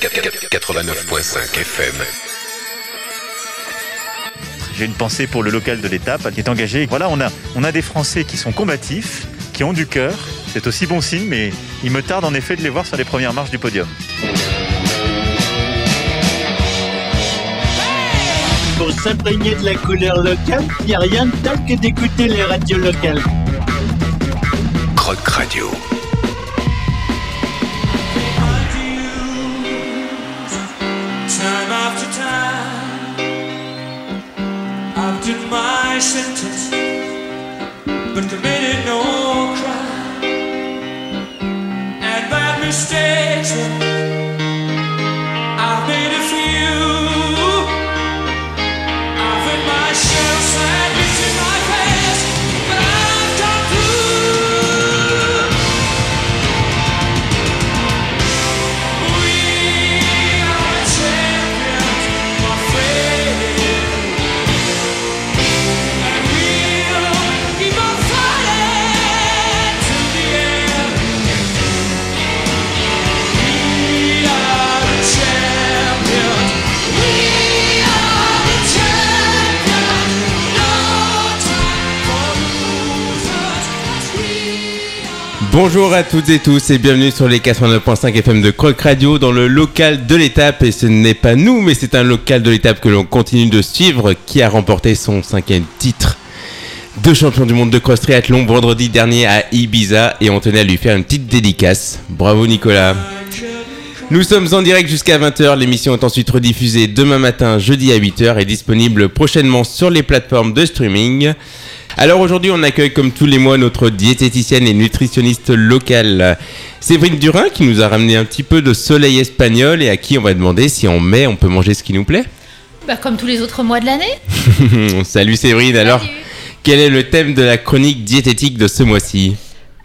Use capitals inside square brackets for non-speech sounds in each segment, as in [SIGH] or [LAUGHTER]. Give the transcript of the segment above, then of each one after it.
89.5 FM. J'ai une pensée pour le local de l'étape qui est engagé. Voilà, on a, on a des Français qui sont combatifs, qui ont du cœur. C'est aussi bon signe, mais il me tarde en effet de les voir sur les premières marches du podium. Pour s'imprégner de la couleur locale, il n'y a rien de tel que d'écouter les radios locales. Croc Radio. Committed no crime. And bad mistakes, Bonjour à toutes et tous et bienvenue sur les 89.5 FM de Croc Radio dans le local de l'étape et ce n'est pas nous mais c'est un local de l'étape que l'on continue de suivre qui a remporté son cinquième titre de champion du monde de cross triathlon vendredi dernier à Ibiza et on tenait à lui faire une petite dédicace. Bravo Nicolas. Nous sommes en direct jusqu'à 20h, l'émission est ensuite rediffusée demain matin jeudi à 8h et disponible prochainement sur les plateformes de streaming. Alors aujourd'hui, on accueille comme tous les mois notre diététicienne et nutritionniste locale, Séverine Durin, qui nous a ramené un petit peu de soleil espagnol et à qui on va demander si en mai on peut manger ce qui nous plaît. Bah, comme tous les autres mois de l'année. [LAUGHS] Salut Séverine, alors quel est le thème de la chronique diététique de ce mois-ci?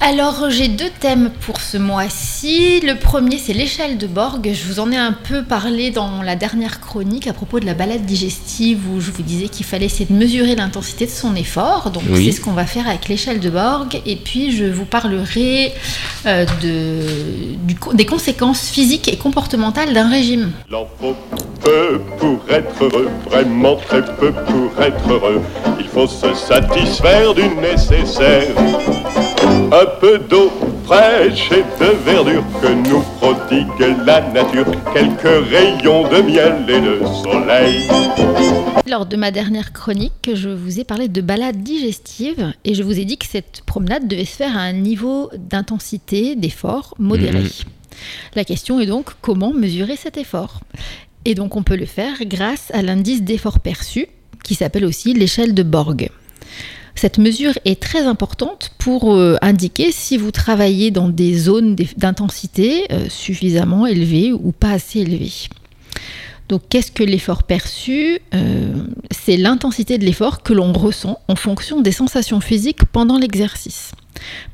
Alors j'ai deux thèmes pour ce mois-ci. Le premier c'est l'échelle de Borg. Je vous en ai un peu parlé dans la dernière chronique à propos de la balade digestive où je vous disais qu'il fallait essayer de mesurer l'intensité de son effort. Donc Oui. c'est ce qu'on va faire avec l'échelle de Borg. Et puis je vous parlerai euh, de, du co- des conséquences physiques et comportementales d'un régime. Il en faut peu pour être heureux, vraiment très peu pour être heureux. Il faut se satisfaire du nécessaire. Un peu d'eau fraîche et de verdure que nous prodigue la nature. Quelques rayons de miel et de soleil. Lors de ma dernière chronique, je vous ai parlé de balade digestive et je vous ai dit que cette promenade devait se faire à un niveau d'intensité d'effort modéré. Mhm. La question est donc comment mesurer cet effort? Et donc on peut le faire grâce à l'indice d'effort perçu qui s'appelle aussi l'échelle de Borg. Cette mesure est très importante pour euh, indiquer si vous travaillez dans des zones d'intensité euh, suffisamment élevées ou pas assez élevées. Donc, qu'est-ce que l'effort perçu? Euh, C'est l'intensité de l'effort que l'on ressent en fonction des sensations physiques pendant l'exercice.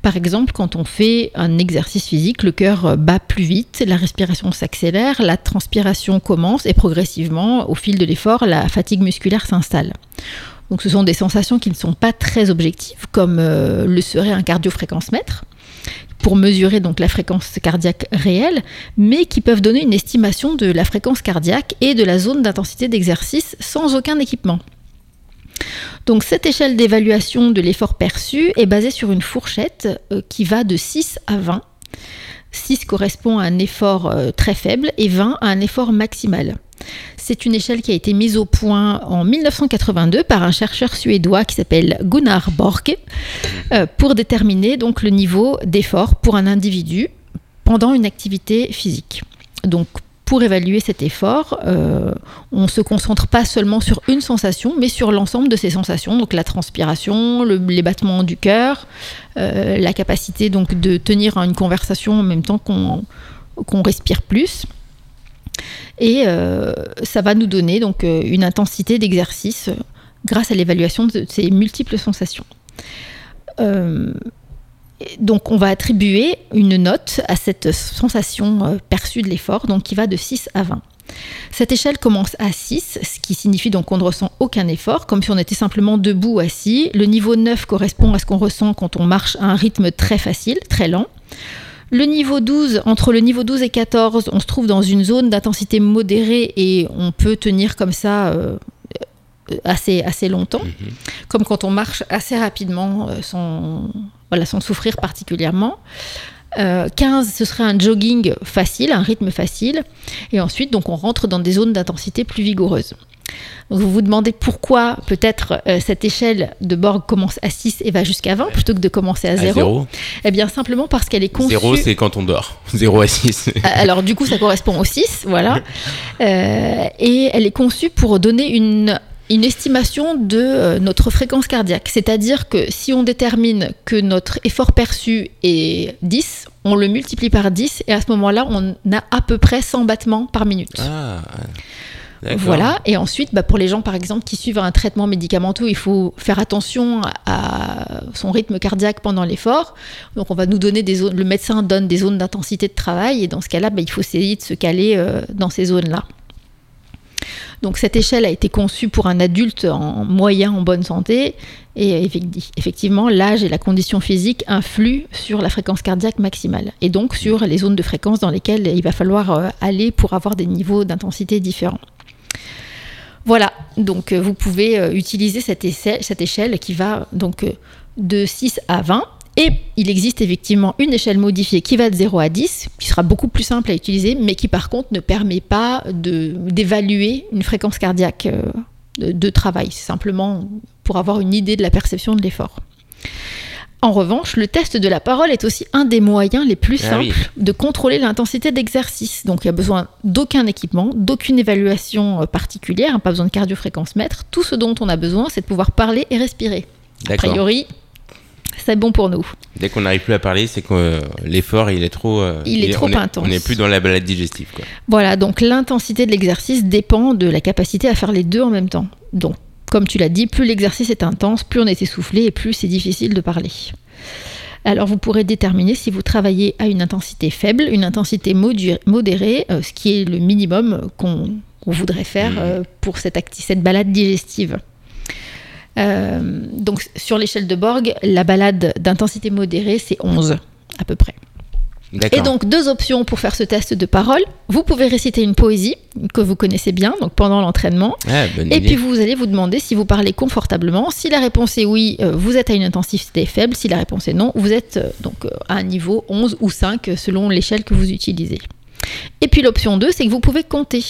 Par exemple, quand on fait un exercice physique, le cœur bat plus vite, la respiration s'accélère, la transpiration commence et progressivement, au fil de l'effort, la fatigue musculaire s'installe. Donc ce sont des sensations qui ne sont pas très objectives, comme euh, le serait un cardiofréquencemètre, pour mesurer donc la fréquence cardiaque réelle, mais qui peuvent donner une estimation de la fréquence cardiaque et de la zone d'intensité d'exercice sans aucun équipement. Donc cette échelle d'évaluation de l'effort perçu est basée sur une fourchette euh, qui va de 6 à 20. 6 correspond à un effort euh, très faible et 20 à un effort maximal. C'est une échelle qui a été mise au point en 1982 par un chercheur suédois qui s'appelle Gunnar Borg euh, pour déterminer donc le niveau d'effort pour un individu pendant une activité physique. Donc pour évaluer cet effort, euh, on ne se concentre pas seulement sur une sensation, mais sur l'ensemble de ces sensations, donc la transpiration, le- les battements du cœur, euh, la capacité donc de tenir une conversation en même temps qu'on respire plus. Et euh, ça va nous donner donc euh, une intensité d'exercice euh, grâce à l'évaluation de ces multiples sensations. Donc on va attribuer une note à cette sensation perçue de l'effort, donc qui va de 6 à 20. Cette échelle commence à 6, ce qui signifie donc qu'on ne ressent aucun effort, comme si on était simplement debout assis. Le niveau 9 correspond à ce qu'on ressent quand on marche à un rythme très facile, très lent. Le niveau 12, entre le niveau 12 et 14, on se trouve dans une zone d'intensité modérée et on peut tenir comme ça euh, assez, assez longtemps, comme quand on marche assez rapidement euh, sans, voilà, sans souffrir particulièrement. Euh, 15, ce serait un jogging facile, un rythme facile. Et ensuite, donc, on rentre dans des zones d'intensité plus vigoureuses. Vous vous demandez pourquoi peut-être euh, cette échelle de Borg commence à 6 et va jusqu'à 20 plutôt que de commencer à À 0. zéro. Eh bien, simplement parce qu'elle est conçue. Zéro, c'est quand on dort. [LAUGHS] 0 à 6. Alors du coup, ça correspond au 6, voilà. [LAUGHS] Euh, et elle est conçue pour donner une, une estimation de euh, notre fréquence cardiaque. C'est-à-dire que si on détermine que notre effort perçu est 10, on le multiplie par 10 et à ce moment-là, on a à peu près 100 battements par minute. Ah. Voilà, et ensuite, bah, pour les gens par exemple qui suivent un traitement médicamenteux, il faut faire attention à son rythme cardiaque pendant l'effort. Donc, on va nous donner des zones, le médecin donne des zones d'intensité de travail, et dans ce cas-là, bah, il faut essayer de se caler euh, dans ces zones-là. Donc, cette échelle a été conçue pour un adulte en moyen, en bonne santé, et effecti- effectivement, l'âge et la condition physique influent sur la fréquence cardiaque maximale, et donc sur les zones de fréquence dans lesquelles il va falloir euh, aller pour avoir des niveaux d'intensité différents. Voilà, donc euh, vous pouvez euh, utiliser cette, échelle qui va donc euh, de 6 à 20. Et il existe effectivement une échelle modifiée qui va de 0 à 10, qui sera beaucoup plus simple à utiliser, mais qui par contre ne permet pas d'évaluer une fréquence cardiaque de, de travail. Simplement pour avoir une idée de la perception de l'effort. En revanche, le test de la parole est aussi un des moyens les plus Ah simples oui. de contrôler l'intensité d'exercice. Donc il n'y a besoin d'aucun équipement, d'aucune évaluation euh, particulière, hein, pas besoin de cardiofréquence mètre. Tout ce dont on a besoin, c'est de pouvoir parler et respirer. A priori, c'est bon pour nous. Dès qu'on n'arrive plus à parler, c'est que euh, l'effort, il est trop. euh, Il est trop on intense. On n'est plus dans la balade digestive, quoi. Voilà, donc l'intensité de l'exercice dépend de la capacité à faire les deux en même temps. Donc, comme tu l'as dit, plus l'exercice est intense, plus on est essoufflé et plus c'est difficile de parler. Alors, vous pourrez déterminer si vous travaillez à une intensité faible, une intensité modérée, euh, ce qui est le minimum qu'on voudrait faire euh, pour cette balade digestive. Euh, donc, sur l'échelle de Borg, la balade d'intensité modérée, c'est 11 à peu près. Et donc, deux options pour faire ce test de parole. Vous pouvez réciter une poésie que vous connaissez bien, donc pendant l'entraînement. Ah, Et idée. puis, vous allez vous demander si vous parlez confortablement. Si la réponse est oui, euh, vous êtes à une intensité faible. Si la réponse est non, vous êtes euh, donc euh, à un niveau 11 ou 5 euh, selon l'échelle que vous utilisez. Et puis l'option 2, c'est que vous pouvez compter.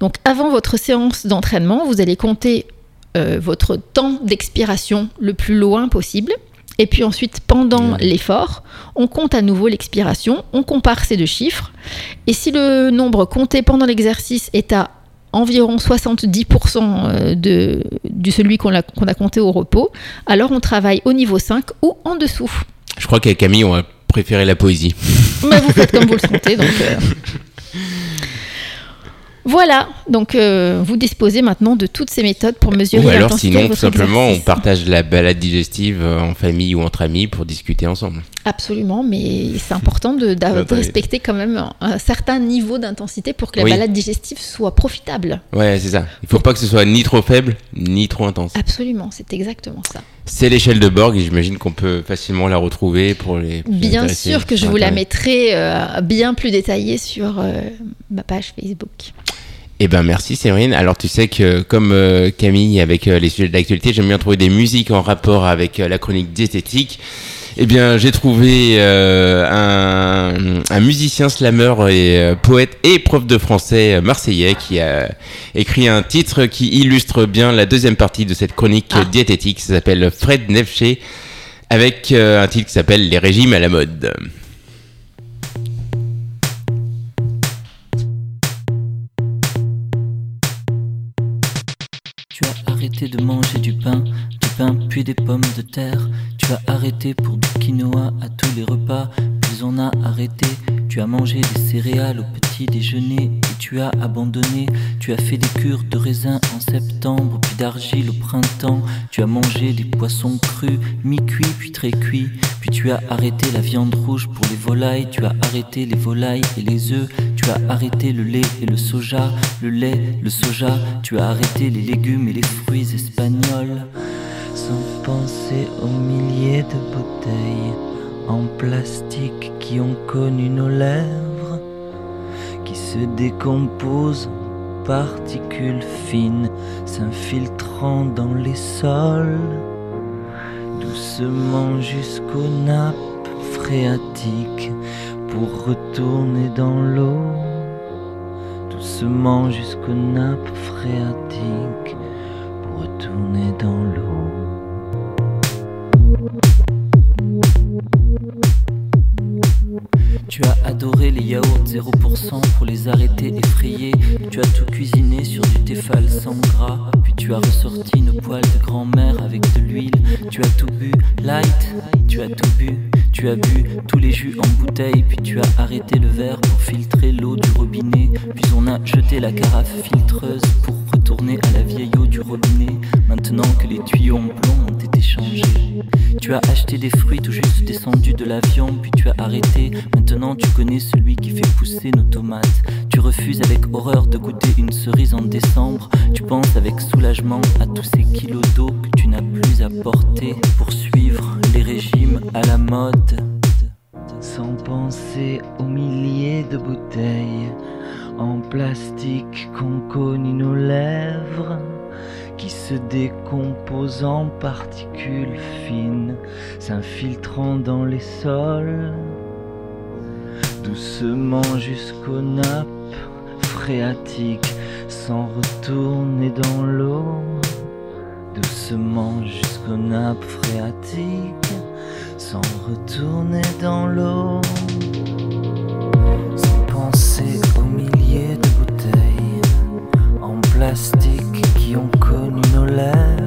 Donc avant votre séance d'entraînement, vous allez compter euh, votre temps d'expiration le plus loin possible. Et puis ensuite, pendant l'effort, on compte à nouveau l'expiration, on compare ces deux chiffres. Et si le nombre compté pendant l'exercice est à environ 70% euh, de, de celui qu'on a, a compté au repos, alors on travaille au niveau 5 ou en dessous. Je crois qu'avec Camille, on va préférer la poésie. Mais vous faites comme vous le [LAUGHS] sentez. Donc, euh. Voilà, donc euh, vous disposez maintenant de toutes ces méthodes pour mesurer Ou alors, sinon, tout simplement, on partage la balade digestive euh, en famille ou entre amis pour discuter ensemble. Absolument, mais c'est important de, respecter quand même un certain niveau d'intensité pour que la Oui. balade digestive soit profitable. Ouais, c'est ça. Il faut pas que ce soit ni trop faible, ni trop intense. Absolument, c'est exactement ça. C'est l'échelle de Borg et j'imagine qu'on peut facilement la retrouver pour les. plus Bien sûr que je vous la mettrai euh, bien plus détaillée sur euh, ma page Facebook. Eh ben merci Séverine. Alors tu sais que comme euh, Camille avec euh, les sujets d'actualité, j'aime bien trouver des musiques en rapport avec euh, la chronique diététique. Eh bien j'ai trouvé euh, un, un musicien slammer et euh, poète et prof de français euh, marseillais qui a écrit un titre qui illustre bien la deuxième partie de cette chronique Ah. diététique. Ça s'appelle Fred Nefché avec euh, un titre qui s'appelle Les régimes à la mode. De manger du pain, du pain puis des pommes de terre. Tu as arrêté pour du quinoa à tous les repas, puis on a arrêté. Tu as mangé des céréales au petit déjeuner et tu as abandonné. Tu as fait des cures de raisin en septembre, puis d'argile au printemps. Tu as mangé des poissons crus, mi-cuits puis très cuits. Puis tu as arrêté la viande rouge pour les volailles. Tu as arrêté les volailles et les œufs. Tu as arrêté le lait et le soja, le lait, le soja. Tu as arrêté les légumes et les fruits espagnols. Sans penser aux milliers de bouteilles en plastique qui ont connu nos lèvres, qui se décomposent en particules fines, s'infiltrant dans les sols, doucement jusqu'aux nappes phréatiques pour retourner dans l'eau, doucement jusqu'aux nappes phréatiques pour retourner dans l'eau. Adoré les yaourts 0% pour les arrêter effrayés. Tu as tout cuisiné sur du Tefal sans gras. Puis tu as ressorti nos poils de grand-mère avec de l'huile. Tu as tout bu, light, tu as tout bu. Tu as bu tous les jus en bouteille. Puis tu as arrêté le verre pour filtrer l'eau du robinet. Puis on a jeté la carafe filtreuse pour retourner à la vieille eau du robinet. Maintenant que les tuyaux en plomb ont été changés. Tu as acheté des fruits tout juste descendus de l'avion, puis tu as arrêté. Maintenant tu connais celui qui fait pousser nos tomates. Tu refuses avec horreur de goûter une cerise en décembre. Tu penses avec soulagement à tous ces kilos d'eau que tu n'as plus à porter pour suivre les régimes à la mode. Sans penser aux milliers de bouteilles en plastique qu'ont connu nos lèvres qui se décomposent en particules fines, s'infiltrant dans les sols, doucement jusqu'aux nappes phréatiques, sans retourner dans l'eau, doucement jusqu'aux nappes phréatiques, sans retourner dans l'eau, sans penser aux milliers de bouteilles en plastique qui ont connu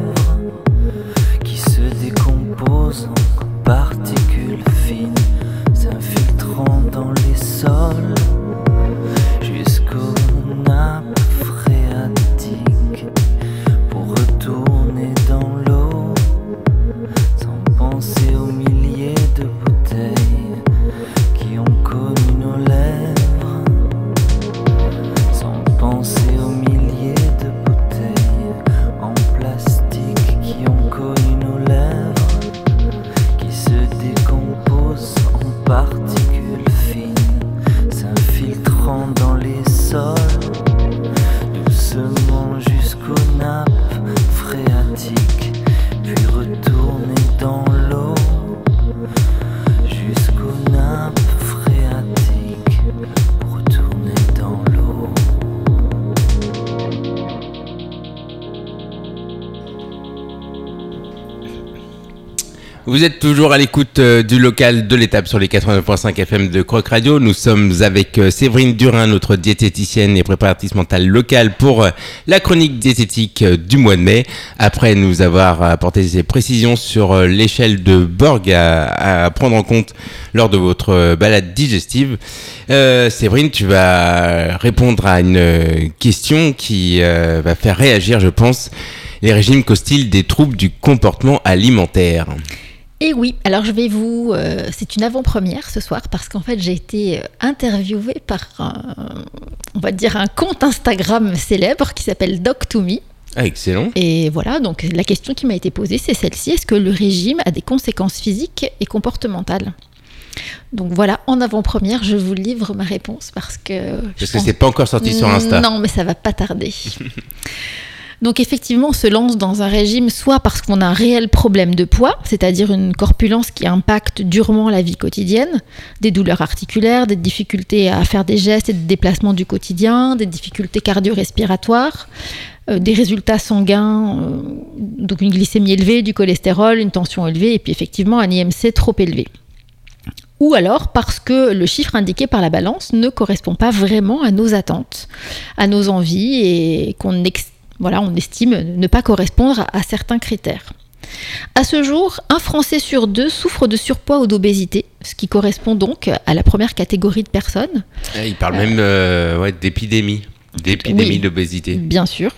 Vous êtes toujours à l'écoute euh, du local de l'étape sur les 89.5 FM de Croc Radio. Nous sommes avec euh, Séverine Durin, notre diététicienne et préparatrice mentale locale pour euh, la chronique diététique du mois de mai. Après nous avoir apporté ces précisions sur l'échelle de Borg à, prendre en compte lors de votre balade digestive, Séverine, tu vas répondre à une question qui va faire réagir, je pense, les régimes causent-ils des troubles du comportement alimentaire Et oui, alors je vais vous. euh, c'est une avant-première ce soir parce qu'en fait j'ai été euh, interviewée par un, on va dire un compte Instagram célèbre qui s'appelle Doc2Me. Ah, excellent. Et voilà, donc la question qui m'a été posée c'est celle-ci est-ce que le régime a des conséquences physiques et comportementales? Donc voilà, en avant-première, je vous livre ma réponse parce que. Parce que pense- c'est pas encore sorti sur Insta. non, mais ça va pas tarder. [LAUGHS] Donc effectivement, on se lance dans un régime soit parce qu'on a un réel problème de poids, c'est-à-dire une corpulence qui impacte durement la vie quotidienne, des douleurs articulaires, des difficultés à faire des gestes et des déplacements du quotidien, des difficultés cardio-respiratoires, euh, des résultats sanguins, euh, donc une glycémie élevée, du cholestérol, une tension élevée et puis effectivement un IMC trop élevé. Ou alors parce que le chiffre indiqué par la balance ne correspond pas vraiment à nos attentes, à nos envies et qu'on ex- voilà, on estime ne pas correspondre à, certains critères. À ce jour, un Français sur deux souffre de surpoids ou d'obésité, ce qui correspond donc à la première catégorie de personnes, Ah, Il parle même euh, ouais, d'épidémie. D'épidémie Oui. d'obésité. bien sûr.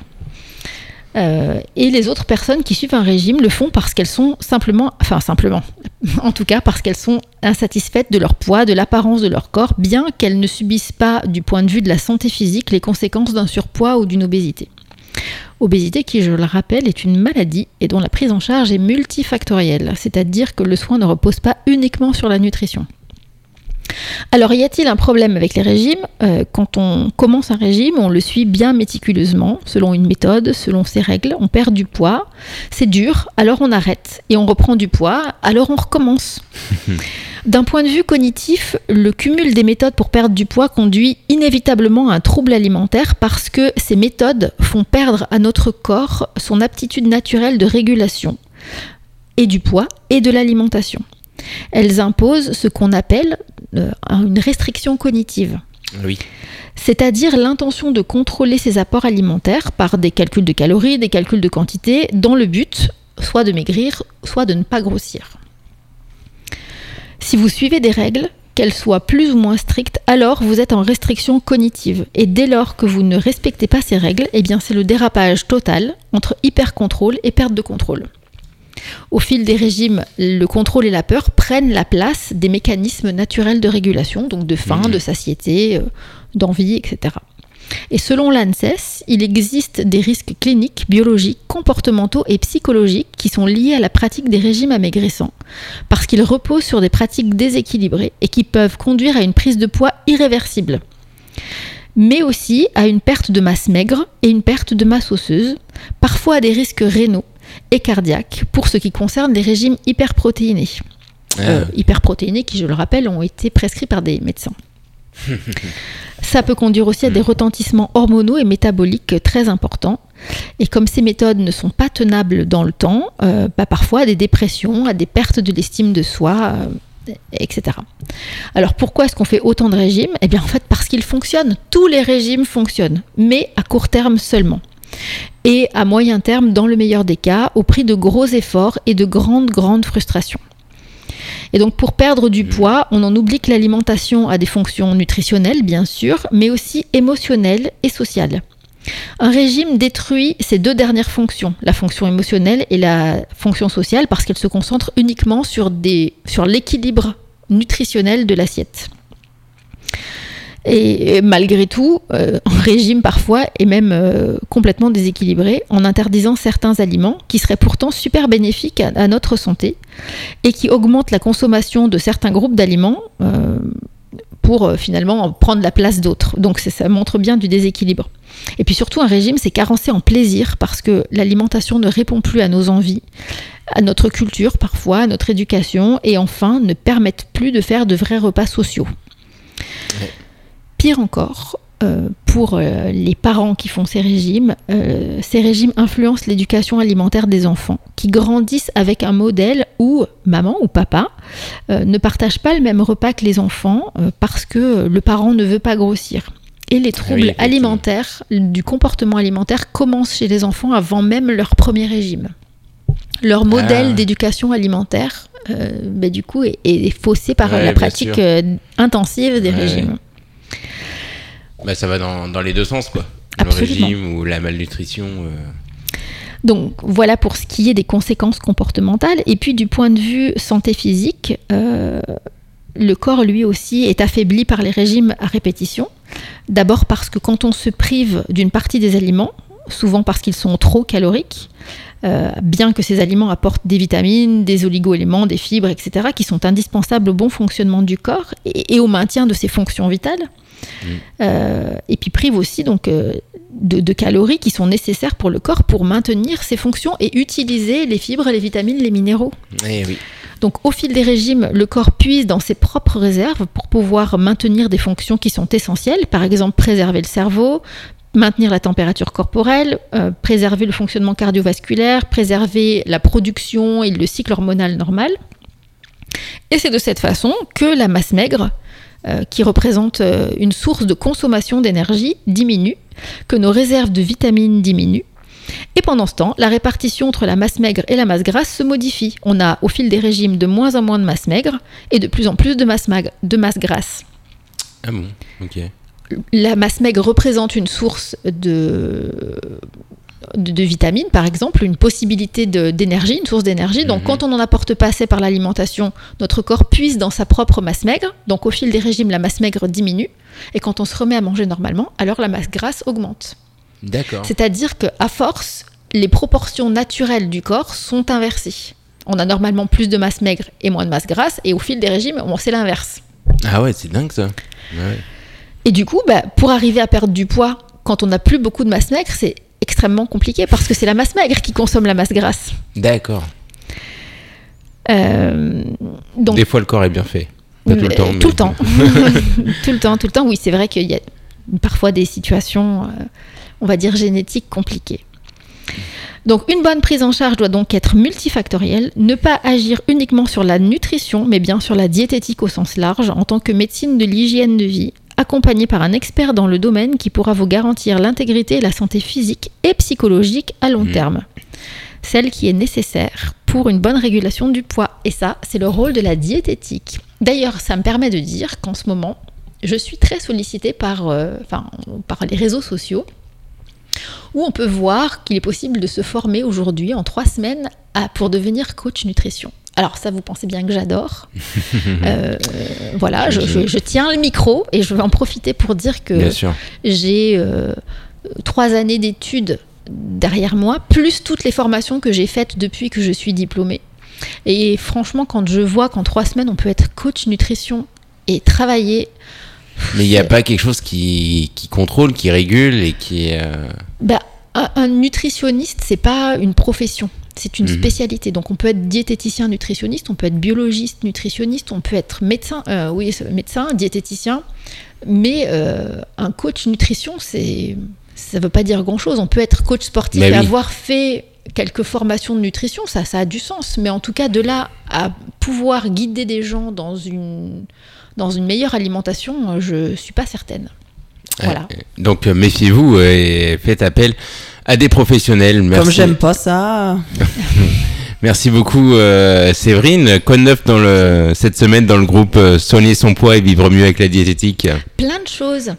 Euh, et les autres personnes qui suivent un régime le font parce qu'elles sont simplement, enfin simplement, [LAUGHS] en tout cas parce qu'elles sont insatisfaites de leur poids, de l'apparence de leur corps, bien qu'elles ne subissent pas du point de vue de la santé physique les conséquences d'un surpoids ou d'une obésité. Obésité qui, je le rappelle, est une maladie et dont la prise en charge est multifactorielle, c'est-à-dire que le soin ne repose pas uniquement sur la nutrition. Alors, y a-t-il un problème avec les régimes? Euh, Quand on commence un régime, on le suit bien méticuleusement, selon une méthode, selon ses règles. On perd du poids, c'est dur, alors on arrête. Et on reprend du poids, alors on recommence. [LAUGHS] D'un point de vue cognitif, le cumul des méthodes pour perdre du poids conduit inévitablement à un trouble alimentaire parce que ces méthodes font perdre à notre corps son aptitude naturelle de régulation et du poids et de l'alimentation. Elles imposent ce qu'on appelle une restriction cognitive Oui. c'est-à-dire l'intention de contrôler ses apports alimentaires par des calculs de calories, des calculs de quantité, dans le but soit de maigrir, soit de ne pas grossir. Si vous suivez des règles, qu'elles soient plus ou moins strictes, alors vous êtes en restriction cognitive. Et dès lors que vous ne respectez pas ces règles, eh bien c'est le dérapage total entre hyper-contrôle et perte de contrôle. Au fil des régimes, le contrôle et la peur prennent la place des mécanismes naturels de régulation, donc de faim, Mhm. de satiété, euh, d'envie, etc. Et selon l'ANSES, il existe des risques cliniques, biologiques, comportementaux et psychologiques qui sont liés à la pratique des régimes amaigrissants, parce qu'ils reposent sur des pratiques déséquilibrées et qui peuvent conduire à une prise de poids irréversible, mais aussi à une perte de masse maigre et une perte de masse osseuse, parfois à des risques rénaux et cardiaques pour ce qui concerne les régimes hyperprotéinés. Euh, hyperprotéinés qui, je le rappelle, ont été prescrits par des médecins. [LAUGHS] Ça peut conduire aussi à des retentissements hormonaux et métaboliques très importants. Et comme ces méthodes ne sont pas tenables dans le temps, euh, bah, parfois à des dépressions, à des pertes de l'estime de soi, euh, etc. Alors pourquoi est-ce qu'on fait autant de régimes? Eh bien en fait parce qu'ils fonctionnent. Tous les régimes fonctionnent, mais à court terme seulement. Et à moyen terme, dans le meilleur des cas, au prix de gros efforts et de grandes, grandes frustrations. Et donc pour perdre du poids, on en oublie que l'alimentation a des fonctions nutritionnelles, bien sûr, mais aussi émotionnelles et sociales. Un régime détruit ces deux dernières fonctions, la fonction émotionnelle et la fonction sociale, parce qu'elles se concentrent uniquement sur, des, sur l'équilibre nutritionnel de l'assiette. Et malgré tout, euh, [LAUGHS] un régime parfois est même euh, complètement déséquilibré en interdisant certains aliments qui seraient pourtant super bénéfiques à, notre santé et qui augmentent la consommation de certains groupes d'aliments euh, pour euh, finalement prendre la place d'autres. Donc ça montre bien du déséquilibre. Et puis surtout, un régime, c'est carencé en plaisir parce que l'alimentation ne répond plus à nos envies, à notre culture parfois, à notre éducation, et enfin ne permettent plus de faire de vrais repas sociaux. Pire encore, euh, pour euh, les parents qui font ces régimes, euh, ces régimes influencent l'éducation alimentaire des enfants, qui grandissent avec un modèle où maman ou papa ne partagent pas le même repas que les enfants parce que le parent ne veut pas grossir. Et les troubles effectivement. alimentaires, du comportement alimentaire, commencent chez les enfants avant même leur premier régime. Leur modèle Ah. d'éducation alimentaire, bah, du coup, est, est faussé par Ouais, la pratique intensive des Ouais. régimes. Bah, ça va dans, dans les deux sens, quoi. Absolument. Le régime ou la malnutrition. euh, Donc voilà pour ce qui est des conséquences comportementales. Et puis du point de vue santé physique, euh, le corps lui aussi est affaibli par les régimes à répétition. D'abord parce que quand on se prive d'une partie des aliments, souvent parce qu'ils sont trop caloriques, euh, bien que ces aliments apportent des vitamines, des oligo-éléments, des fibres, etc., qui sont indispensables au bon fonctionnement du corps et, et au maintien de ses fonctions vitales. Euh, et puis prive aussi donc euh, de, de calories qui sont nécessaires pour le corps pour maintenir ses fonctions et utiliser les fibres, les vitamines, les minéraux. Eh oui. Donc au fil des régimes, le corps puise dans ses propres réserves pour pouvoir maintenir des fonctions qui sont essentielles, par exemple préserver le cerveau, maintenir la température corporelle, euh, préserver le fonctionnement cardiovasculaire, préserver la production et le cycle hormonal normal. Et c'est de cette façon que la masse maigre, euh, qui représente euh, une source de consommation d'énergie, diminue, que nos réserves de vitamines diminuent. Et pendant ce temps, la répartition entre la masse maigre et la masse grasse se modifie. On a au fil des régimes de moins en moins de masse maigre et de plus en plus de masse, de masse grasse. Ah bon, ok. La masse maigre représente une source de, de, de vitamines, par exemple, une possibilité d'énergie, une source d'énergie. Donc, Mhm. quand on n'en apporte pas assez par l'alimentation, notre corps puise dans sa propre masse maigre. Donc, au fil des régimes, la masse maigre diminue. Et quand on se remet à manger normalement, alors la masse grasse augmente. D'accord. C'est-à-dire qu'à force, les proportions naturelles du corps sont inversées. On a normalement plus de masse maigre et moins de masse grasse, et au fil des régimes, on c'est l'inverse. Ah ouais, c'est dingue ça. Ouais. Et du coup, bah, pour arriver à perdre du poids quand on n'a plus beaucoup de masse maigre, c'est extrêmement compliqué parce que c'est la masse maigre qui consomme la masse grasse. D'accord. Euh, donc, Des fois, le corps est bien fait. Pas tout le euh, temps. tout mais- le temps. [LAUGHS] tout le temps, tout le temps. Oui, c'est vrai qu'il y a parfois des situations, euh, on va dire, génétiques compliquées. Donc, une bonne prise en charge doit donc être multifactorielle, ne pas agir uniquement sur la nutrition, mais bien sur la diététique au sens large, en tant que médecine de l'hygiène de vie, accompagnée par un expert dans le domaine qui pourra vous garantir l'intégrité et la santé physique et psychologique à long Mhm. terme. Celle qui est nécessaire pour une bonne régulation du poids. Et ça, c'est le rôle de la diététique. D'ailleurs, ça me permet de dire qu'en ce moment, je suis très sollicitée par, euh, enfin, par les réseaux sociaux où on peut voir qu'il est possible de se former aujourd'hui en trois semaines à- pour devenir coach nutrition. Alors ça, vous pensez bien que j'adore. [LAUGHS] Euh, voilà, je, je- je tiens le micro et je vais en profiter pour dire que j'ai euh, trois années d'études derrière moi, plus toutes les formations que j'ai faites depuis que je suis diplômée. Et franchement, quand je vois qu'en trois semaines, on peut être coach nutrition et travailler, Mais il n'y a pas quelque chose qui, qui contrôle, qui régule et qui. euh, bah, un, un nutritionniste, c'est pas une profession. C'est une Mhm. spécialité. Donc, on peut être diététicien nutritionniste, on peut être biologiste nutritionniste, on peut être médecin, euh, oui, médecin, diététicien. Mais euh, un coach nutrition, c'est, ça veut pas dire grand chose. On peut être coach sportif Mais et oui. avoir fait quelques formations de nutrition, ça, ça a du sens. Mais en tout cas, de là à pouvoir guider des gens dans une, dans une meilleure alimentation, euh, je suis pas certaine. Voilà. Donc euh, méfiez-vous et faites appel à des professionnels. Merci. Comme j'aime pas ça. [LAUGHS] Merci beaucoup euh, Séverine. Quoi de neuf dans le, cette semaine dans le groupe Soigner son poids et vivre mieux avec la diététique Plein de choses.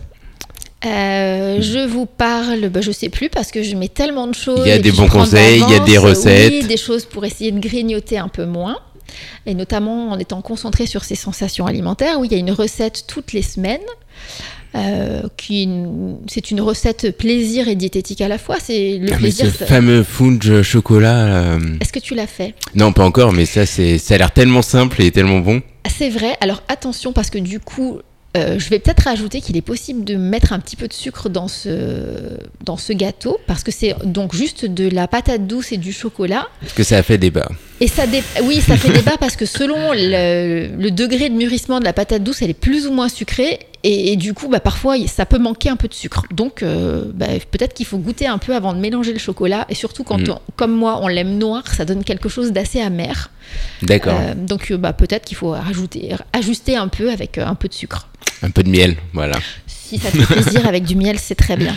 Euh, je vous parle, bah, je sais plus parce que je mets tellement de choses. Il y a des bons conseils, il y a des recettes. Oui, des choses pour essayer de grignoter un peu moins. Et notamment en étant concentré sur ces sensations alimentaires. Oui, il y a une recette toutes les semaines. euh, qui c'est une recette plaisir et diététique à la fois. C'est le Ah, mais plaisir. ce fameux funge chocolat. euh, Est-ce que tu l'as fait? Non, pas encore, mais ça, c'est, ça a l'air tellement simple et tellement bon. C'est vrai. Alors attention parce que du coup, euh, je vais peut-être rajouter qu'il est possible de mettre un petit peu de sucre dans ce, dans ce gâteau parce que c'est donc juste de la patate douce et du chocolat. Parce que ça a fait débat. Et ça, dé- oui, ça fait débat parce que selon le, le degré de mûrissement de la patate douce, elle est plus ou moins sucrée. Et, et du coup, bah, parfois, ça peut manquer un peu de sucre. Donc, euh, bah, peut-être qu'il faut goûter un peu avant de mélanger le chocolat. Et surtout, quand, Mm. on- comme moi, on l'aime noir, ça donne quelque chose d'assez amer. D'accord. Euh, donc, euh, bah, peut-être qu'il faut rajouter, ajuster un peu avec un peu de sucre. Un peu de miel, voilà. Si ça fait plaisir avec du miel, c'est très bien.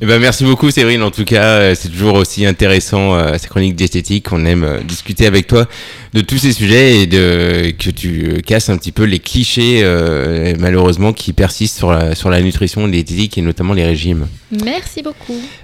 Eh ben, merci beaucoup Séverine, en tout cas, euh, c'est toujours aussi intéressant euh, ces chroniques diététiques. On aime euh, discuter avec toi de tous ces sujets et de que tu euh, casses un petit peu les clichés euh, malheureusement qui persistent sur la, sur la nutrition diététique et notamment les régimes. Merci beaucoup.